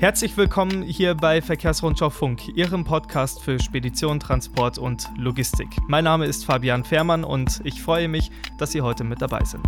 Herzlich willkommen hier bei Verkehrsrundschau Funk, Ihrem Podcast für Spedition, Transport und Logistik. Mein Name ist Fabian Fehrmann und ich freue mich, dass Sie heute mit dabei sind.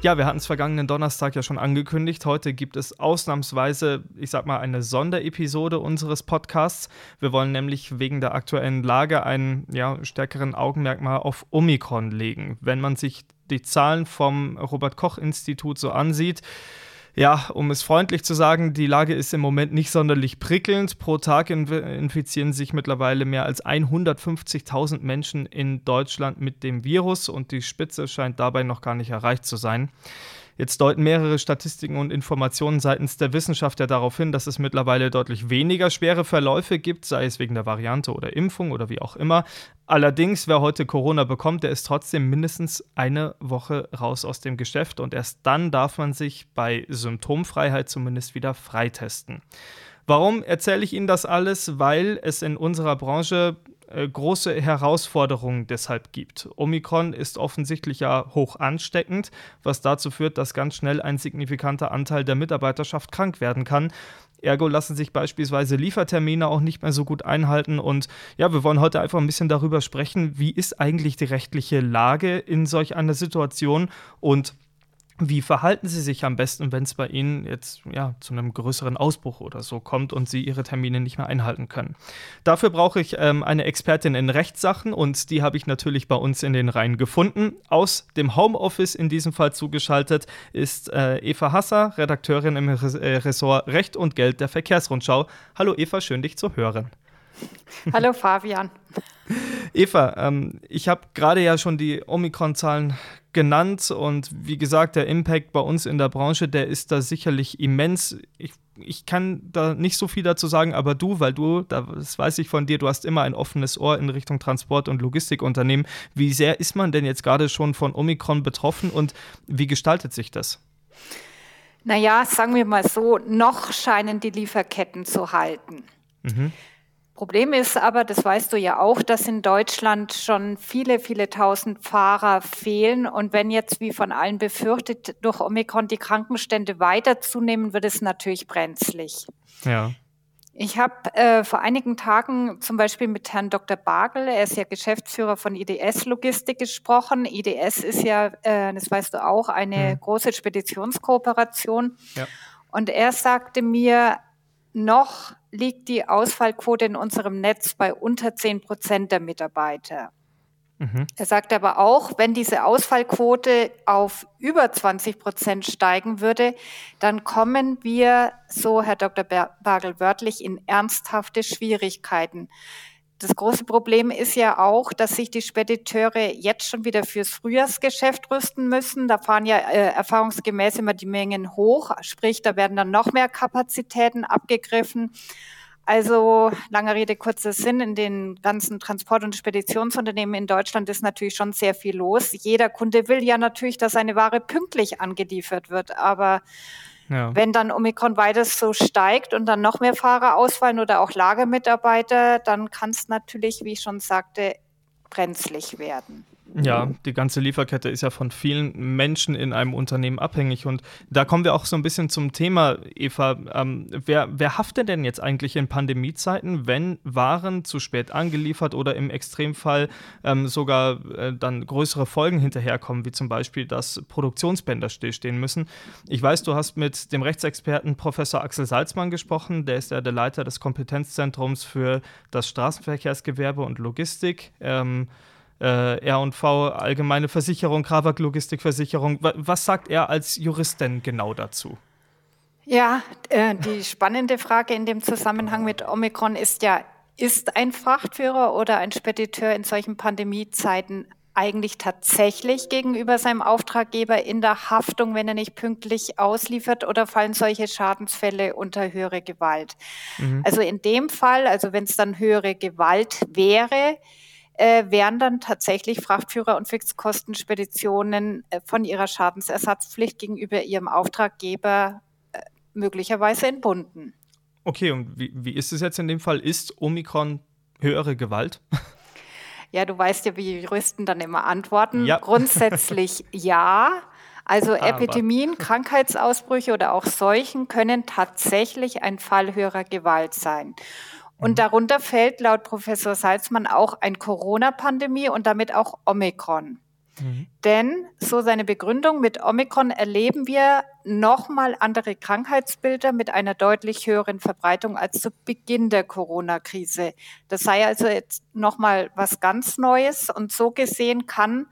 Ja, wir hatten es vergangenen Donnerstag ja schon angekündigt. Heute gibt es ausnahmsweise, ich sag mal, eine Sonderepisode unseres Podcasts. Wir wollen nämlich wegen der aktuellen Lage einen ja, stärkeren Augenmerk mal auf Omikron legen. Wenn man sich die Zahlen vom Robert Koch Institut so ansieht, ja, um es freundlich zu sagen, die Lage ist im Moment nicht sonderlich prickelnd. Pro Tag infizieren sich mittlerweile mehr als 150.000 Menschen in Deutschland mit dem Virus und die Spitze scheint dabei noch gar nicht erreicht zu sein. Jetzt deuten mehrere Statistiken und Informationen seitens der Wissenschaft ja darauf hin, dass es mittlerweile deutlich weniger schwere Verläufe gibt, sei es wegen der Variante oder Impfung oder wie auch immer. Allerdings, wer heute Corona bekommt, der ist trotzdem mindestens eine Woche raus aus dem Geschäft und erst dann darf man sich bei Symptomfreiheit zumindest wieder freitesten. Warum erzähle ich Ihnen das alles? Weil es in unserer Branche große Herausforderungen deshalb gibt. Omikron ist offensichtlich ja hoch ansteckend, was dazu führt, dass ganz schnell ein signifikanter Anteil der Mitarbeiterschaft krank werden kann. Ergo lassen sich beispielsweise Liefertermine auch nicht mehr so gut einhalten. Und ja, wir wollen heute einfach ein bisschen darüber sprechen, wie ist eigentlich die rechtliche Lage in solch einer Situation und wie verhalten Sie sich am besten, wenn es bei Ihnen jetzt ja, zu einem größeren Ausbruch oder so kommt und Sie Ihre Termine nicht mehr einhalten können? Dafür brauche ich ähm, eine Expertin in Rechtssachen und die habe ich natürlich bei uns in den Reihen gefunden. Aus dem Homeoffice in diesem Fall zugeschaltet ist äh, Eva Hasser, Redakteurin im äh, Ressort Recht und Geld der Verkehrsrundschau. Hallo Eva, schön dich zu hören. Hallo Fabian. Eva, ähm, ich habe gerade ja schon die Omikron-Zahlen genannt und wie gesagt, der Impact bei uns in der Branche, der ist da sicherlich immens. Ich, ich kann da nicht so viel dazu sagen, aber du, weil du, das weiß ich von dir, du hast immer ein offenes Ohr in Richtung Transport- und Logistikunternehmen. Wie sehr ist man denn jetzt gerade schon von Omikron betroffen und wie gestaltet sich das? Naja, sagen wir mal so, noch scheinen die Lieferketten zu halten. Mhm. Problem ist aber, das weißt du ja auch, dass in Deutschland schon viele, viele tausend Fahrer fehlen. Und wenn jetzt, wie von allen befürchtet, durch Omikron die Krankenstände weiter zunehmen, wird es natürlich brenzlig. Ja. Ich habe äh, vor einigen Tagen zum Beispiel mit Herrn Dr. Bagel, er ist ja Geschäftsführer von IDS Logistik gesprochen. IDS ist ja, äh, das weißt du auch, eine mhm. große Speditionskooperation. Ja. Und er sagte mir, noch liegt die Ausfallquote in unserem Netz bei unter 10 Prozent der Mitarbeiter. Mhm. Er sagt aber auch, wenn diese Ausfallquote auf über 20 Prozent steigen würde, dann kommen wir, so Herr Dr. Bagel wörtlich, in ernsthafte Schwierigkeiten. Das große Problem ist ja auch, dass sich die Spediteure jetzt schon wieder fürs Frühjahrsgeschäft rüsten müssen. Da fahren ja äh, erfahrungsgemäß immer die Mengen hoch, sprich, da werden dann noch mehr Kapazitäten abgegriffen. Also lange Rede, kurzer Sinn, in den ganzen Transport- und Speditionsunternehmen in Deutschland ist natürlich schon sehr viel los. Jeder Kunde will ja natürlich, dass seine Ware pünktlich angeliefert wird, aber ja. Wenn dann Omikron weiter so steigt und dann noch mehr Fahrer ausfallen oder auch Lagermitarbeiter, dann kann es natürlich, wie ich schon sagte, brenzlig werden. Ja, die ganze Lieferkette ist ja von vielen Menschen in einem Unternehmen abhängig. Und da kommen wir auch so ein bisschen zum Thema, Eva. Ähm, wer, wer haftet denn jetzt eigentlich in Pandemiezeiten, wenn Waren zu spät angeliefert oder im Extremfall ähm, sogar äh, dann größere Folgen hinterherkommen, wie zum Beispiel, dass Produktionsbänder stillstehen müssen? Ich weiß, du hast mit dem Rechtsexperten Professor Axel Salzmann gesprochen. Der ist ja der Leiter des Kompetenzzentrums für das Straßenverkehrsgewerbe und Logistik. Ähm, äh, R&V, Allgemeine Versicherung, Krawak Logistikversicherung. Was sagt er als Jurist denn genau dazu? Ja, äh, die spannende Frage in dem Zusammenhang mit Omikron ist ja, ist ein Frachtführer oder ein Spediteur in solchen Pandemiezeiten eigentlich tatsächlich gegenüber seinem Auftraggeber in der Haftung, wenn er nicht pünktlich ausliefert oder fallen solche Schadensfälle unter höhere Gewalt? Mhm. Also in dem Fall, also wenn es dann höhere Gewalt wäre, äh, wären dann tatsächlich Frachtführer und Fixkostenspeditionen äh, von ihrer Schadensersatzpflicht gegenüber ihrem Auftraggeber äh, möglicherweise entbunden. Okay, und wie, wie ist es jetzt in dem Fall? Ist Omikron höhere Gewalt? Ja, du weißt ja, wie Juristen dann immer antworten. Ja. Grundsätzlich ja. Also Aber. Epidemien, Krankheitsausbrüche oder auch Seuchen können tatsächlich ein Fall höherer Gewalt sein. Und mhm. darunter fällt laut Professor Salzmann auch ein Corona-Pandemie und damit auch Omikron. Mhm. Denn, so seine Begründung, mit Omikron erleben wir nochmal andere Krankheitsbilder mit einer deutlich höheren Verbreitung als zu Beginn der Corona-Krise. Das sei also jetzt nochmal was ganz Neues. Und so gesehen kann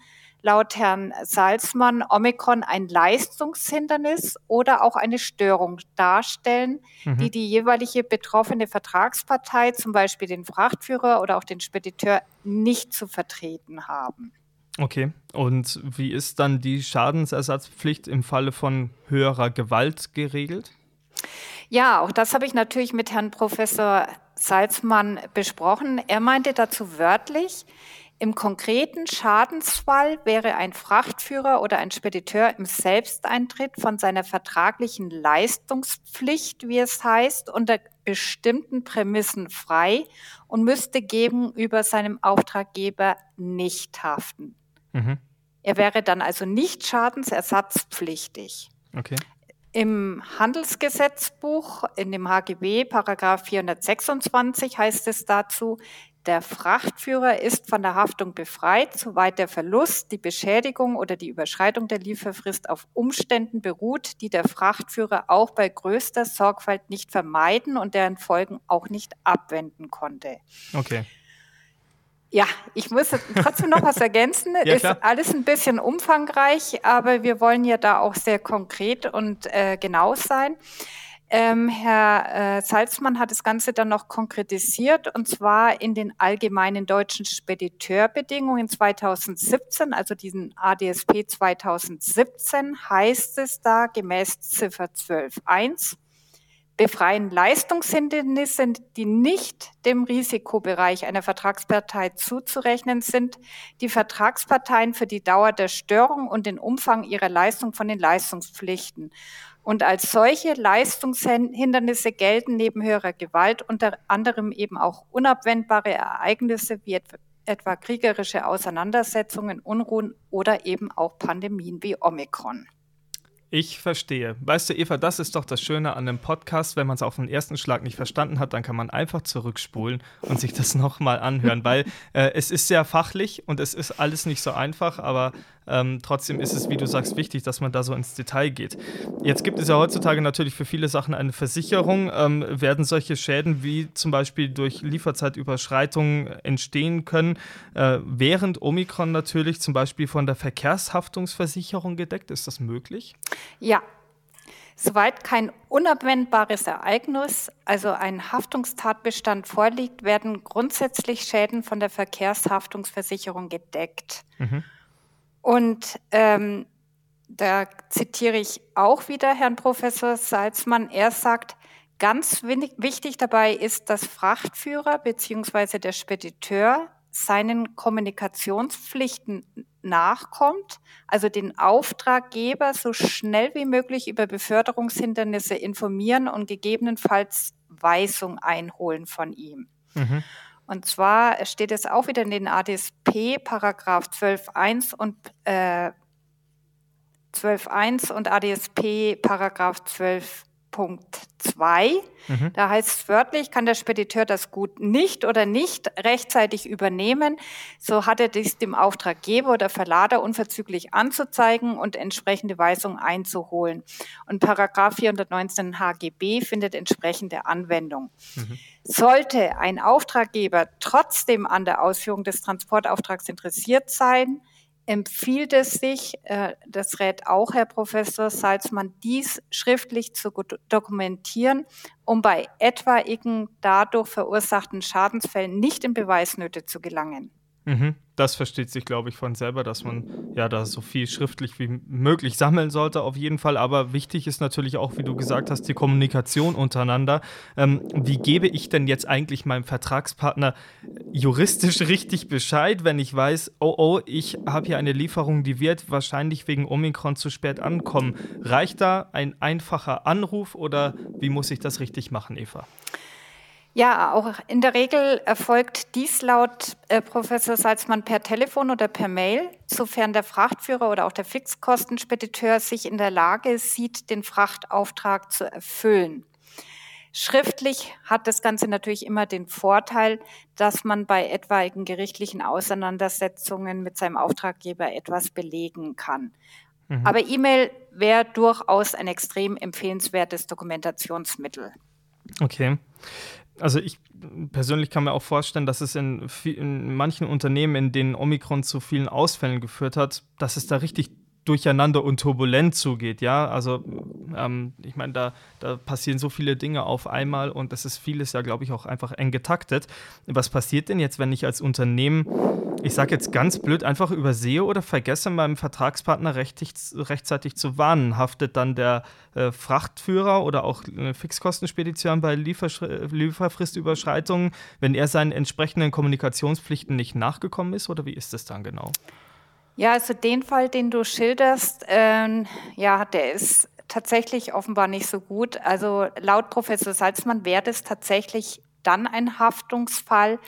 laut Herrn Salzmann Omikron ein Leistungshindernis oder auch eine Störung darstellen, mhm. die die jeweilige betroffene Vertragspartei, zum Beispiel den Frachtführer oder auch den Spediteur, nicht zu vertreten haben. Okay, und wie ist dann die Schadensersatzpflicht im Falle von höherer Gewalt geregelt? Ja, auch das habe ich natürlich mit Herrn Professor Salzmann besprochen. Er meinte dazu wörtlich, im konkreten Schadensfall wäre ein Frachtführer oder ein Spediteur im Selbsteintritt von seiner vertraglichen Leistungspflicht, wie es heißt, unter bestimmten Prämissen frei und müsste gegenüber seinem Auftraggeber nicht haften. Mhm. Er wäre dann also nicht schadensersatzpflichtig. Okay. Im Handelsgesetzbuch, in dem HGB, Paragraph 426 heißt es dazu, der Frachtführer ist von der Haftung befreit, soweit der Verlust, die Beschädigung oder die Überschreitung der Lieferfrist auf Umständen beruht, die der Frachtführer auch bei größter Sorgfalt nicht vermeiden und deren Folgen auch nicht abwenden konnte. Okay. Ja, ich muss trotzdem noch was ergänzen. ja, ist alles ein bisschen umfangreich, aber wir wollen ja da auch sehr konkret und äh, genau sein. Ähm, Herr äh, Salzmann hat das Ganze dann noch konkretisiert und zwar in den allgemeinen deutschen Spediteurbedingungen 2017, also diesen ADSP 2017, heißt es da gemäß Ziffer 12.1, befreien Leistungshindernisse, die nicht dem Risikobereich einer Vertragspartei zuzurechnen sind, die Vertragsparteien für die Dauer der Störung und den Umfang ihrer Leistung von den Leistungspflichten. Und als solche Leistungshindernisse gelten neben höherer Gewalt unter anderem eben auch unabwendbare Ereignisse wie etwa kriegerische Auseinandersetzungen, Unruhen oder eben auch Pandemien wie Omikron. Ich verstehe. Weißt du, Eva, das ist doch das Schöne an einem Podcast. Wenn man es auf den ersten Schlag nicht verstanden hat, dann kann man einfach zurückspulen und sich das nochmal anhören, weil äh, es ist sehr fachlich und es ist alles nicht so einfach, aber ähm, trotzdem ist es, wie du sagst, wichtig, dass man da so ins Detail geht. Jetzt gibt es ja heutzutage natürlich für viele Sachen eine Versicherung. Ähm, werden solche Schäden wie zum Beispiel durch Lieferzeitüberschreitungen entstehen können, äh, während Omikron natürlich zum Beispiel von der Verkehrshaftungsversicherung gedeckt? Ist das möglich? Ja, Soweit kein unabwendbares Ereignis, also ein Haftungstatbestand vorliegt, werden grundsätzlich Schäden von der Verkehrshaftungsversicherung gedeckt. Mhm. Und ähm, da zitiere ich auch wieder Herrn Professor Salzmann. Er sagt, ganz wichtig dabei ist, dass Frachtführer bzw. der Spediteur seinen Kommunikationspflichten nachkommt, also den Auftraggeber so schnell wie möglich über Beförderungshindernisse informieren und gegebenenfalls Weisung einholen von ihm. Mhm. Und zwar steht es auch wieder in den ADSP Paragraph 12.1 und äh, 12.1 und ADSP Paragraph 12 Punkt 2. Mhm. Da heißt es wörtlich, kann der Spediteur das Gut nicht oder nicht rechtzeitig übernehmen, so hat er dies dem Auftraggeber oder Verlader unverzüglich anzuzeigen und entsprechende Weisungen einzuholen. Und Paragraph 419 HGB findet entsprechende Anwendung. Mhm. Sollte ein Auftraggeber trotzdem an der Ausführung des Transportauftrags interessiert sein, empfiehlt es sich, äh, das rät auch Herr Professor Salzmann, dies schriftlich zu dokumentieren, um bei etwaigen dadurch verursachten Schadensfällen nicht in Beweisnöte zu gelangen. Mhm. Das versteht sich, glaube ich, von selber, dass man ja da so viel schriftlich wie möglich sammeln sollte, auf jeden Fall. Aber wichtig ist natürlich auch, wie du gesagt hast, die Kommunikation untereinander. Ähm, wie gebe ich denn jetzt eigentlich meinem Vertragspartner juristisch richtig Bescheid, wenn ich weiß, oh oh, ich habe hier eine Lieferung, die wird wahrscheinlich wegen Omikron zu spät ankommen? Reicht da ein einfacher Anruf oder wie muss ich das richtig machen, Eva? Ja, auch in der Regel erfolgt dies laut äh, Professor Salzmann per Telefon oder per Mail, sofern der Frachtführer oder auch der Fixkostenspediteur sich in der Lage sieht, den Frachtauftrag zu erfüllen. Schriftlich hat das Ganze natürlich immer den Vorteil, dass man bei etwaigen gerichtlichen Auseinandersetzungen mit seinem Auftraggeber etwas belegen kann. Mhm. Aber E-Mail wäre durchaus ein extrem empfehlenswertes Dokumentationsmittel. Okay also ich persönlich kann mir auch vorstellen, dass es in, in, manchen Unternehmen, in denen Omikron zu vielen Ausfällen geführt hat, dass es da richtig durcheinander und turbulent zugeht, ja. Also ähm, ich meine, da, da passieren so viele Dinge auf einmal und das ist vieles ja, glaube ich, auch einfach eng getaktet. Was passiert denn jetzt, wenn ich als Unternehmen, ich sage jetzt ganz blöd, einfach übersehe oder vergesse, meinem Vertragspartner rechtig, rechtzeitig zu warnen? Haftet dann der äh, Frachtführer oder auch äh, Fixkostenspedition bei Lieferfristüberschreitungen, wenn er seinen entsprechenden Kommunikationspflichten nicht nachgekommen ist oder wie ist das dann genau? Ja, also den Fall, den du schilderst, ähm, ja, der ist tatsächlich offenbar nicht so gut. Also laut Professor Salzmann wäre das tatsächlich dann ein Haftungsfall,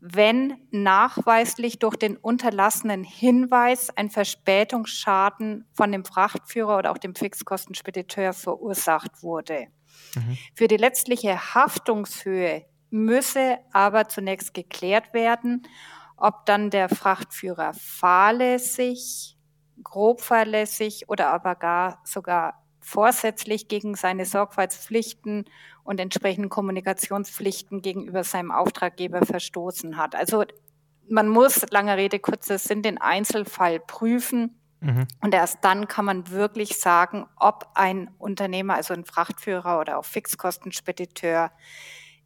wenn nachweislich durch den unterlassenen Hinweis ein Verspätungsschaden von dem Frachtführer oder auch dem Fixkostenspediteur verursacht wurde. Mhm. Für die letztliche Haftungshöhe müsse aber zunächst geklärt werden, ob dann der Frachtführer fahrlässig, grob fahrlässig oder aber gar sogar vorsätzlich gegen seine Sorgfaltspflichten und entsprechenden Kommunikationspflichten gegenüber seinem Auftraggeber verstoßen hat. Also man muss, lange Rede, kurzer Sinn, den Einzelfall prüfen. Mhm. Und erst dann kann man wirklich sagen, ob ein Unternehmer, also ein Frachtführer oder auch Fixkostenspediteur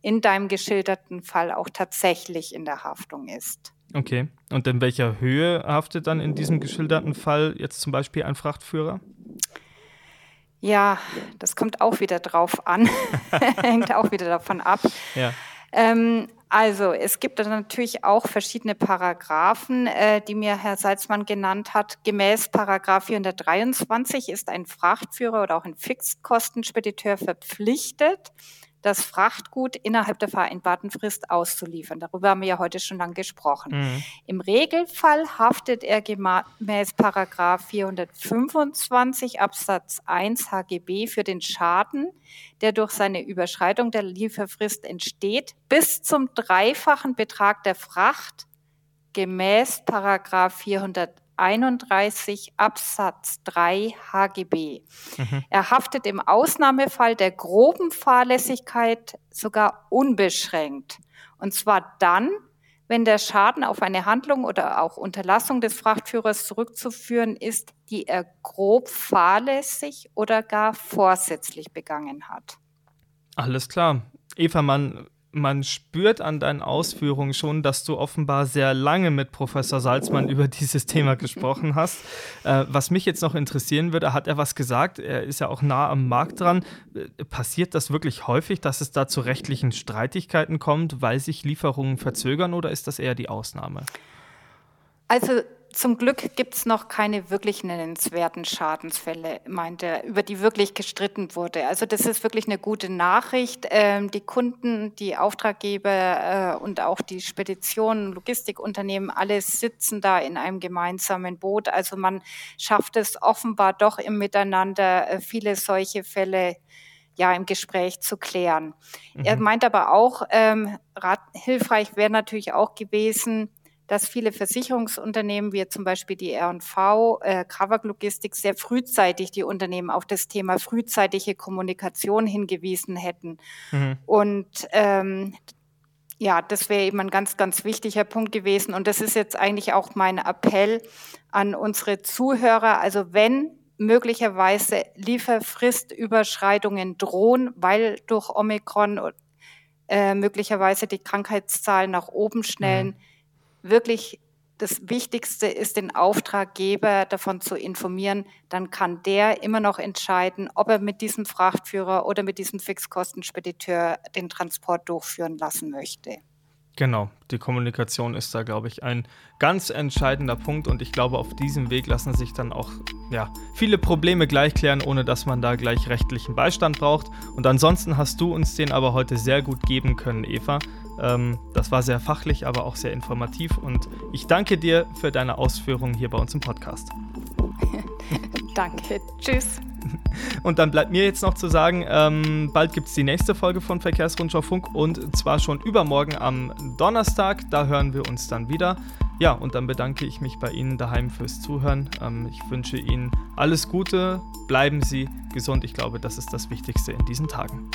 in deinem geschilderten Fall auch tatsächlich in der Haftung ist. Okay. Und in welcher Höhe haftet dann in diesem geschilderten Fall jetzt zum Beispiel ein Frachtführer? Ja, das kommt auch wieder drauf an. Hängt auch wieder davon ab. Ja. Ähm, also, es gibt natürlich auch verschiedene Paragraphen, äh, die mir Herr Salzmann genannt hat. Gemäß Paragraph 423 ist ein Frachtführer oder auch ein Fixkostenspediteur verpflichtet, das Frachtgut innerhalb der vereinbarten Frist auszuliefern. Darüber haben wir ja heute schon lang gesprochen. Mhm. Im Regelfall haftet er gemäß Paragraph 425 Absatz 1 HGB für den Schaden, der durch seine Überschreitung der Lieferfrist entsteht, bis zum dreifachen Betrag der Fracht gemäß Paragraph 400 31 Absatz 3 HGB. Mhm. Er haftet im Ausnahmefall der groben Fahrlässigkeit sogar unbeschränkt. Und zwar dann, wenn der Schaden auf eine Handlung oder auch Unterlassung des Frachtführers zurückzuführen ist, die er grob fahrlässig oder gar vorsätzlich begangen hat. Alles klar. Eva, man spürt an deinen Ausführungen schon, dass du offenbar sehr lange mit Professor Salzmann über dieses Thema gesprochen hast. Äh, was mich jetzt noch interessieren würde, hat er was gesagt? Er ist ja auch nah am Markt dran. Äh, passiert das wirklich häufig, dass es da zu rechtlichen Streitigkeiten kommt, weil sich Lieferungen verzögern oder ist das eher die Ausnahme? Also zum Glück gibt es noch keine wirklich nennenswerten Schadensfälle, meint er, über die wirklich gestritten wurde. Also das ist wirklich eine gute Nachricht. Ähm, die Kunden, die Auftraggeber äh, und auch die Speditionen, Logistikunternehmen, alle sitzen da in einem gemeinsamen Boot. Also man schafft es offenbar doch im Miteinander, äh, viele solche Fälle ja im Gespräch zu klären. Mhm. Er meint aber auch, ähm, rat, hilfreich wäre natürlich auch gewesen, dass viele Versicherungsunternehmen, wie zum Beispiel die R&V, äh, Krawak Logistik, sehr frühzeitig die Unternehmen auf das Thema frühzeitige Kommunikation hingewiesen hätten. Mhm. Und ähm, ja, das wäre eben ein ganz, ganz wichtiger Punkt gewesen. Und das ist jetzt eigentlich auch mein Appell an unsere Zuhörer. Also wenn möglicherweise Lieferfristüberschreitungen drohen, weil durch Omikron äh, möglicherweise die Krankheitszahlen nach oben schnellen, mhm wirklich das Wichtigste ist, den Auftraggeber davon zu informieren. Dann kann der immer noch entscheiden, ob er mit diesem Frachtführer oder mit diesem Fixkostenspediteur den Transport durchführen lassen möchte. Genau, die Kommunikation ist da, glaube ich, ein ganz entscheidender Punkt und ich glaube, auf diesem Weg lassen sich dann auch ja, viele Probleme gleich klären, ohne dass man da gleich rechtlichen Beistand braucht. Und ansonsten hast du uns den aber heute sehr gut geben können, Eva. Ähm, das war sehr fachlich, aber auch sehr informativ und ich danke dir für deine Ausführungen hier bei uns im Podcast. danke, tschüss. Und dann bleibt mir jetzt noch zu sagen, ähm, bald gibt es die nächste Folge von Verkehrsrundschau Funk und zwar schon übermorgen am Donnerstag. Da hören wir uns dann wieder. Ja, und dann bedanke ich mich bei Ihnen daheim fürs Zuhören. Ähm, ich wünsche Ihnen alles Gute, bleiben Sie gesund. Ich glaube, das ist das Wichtigste in diesen Tagen.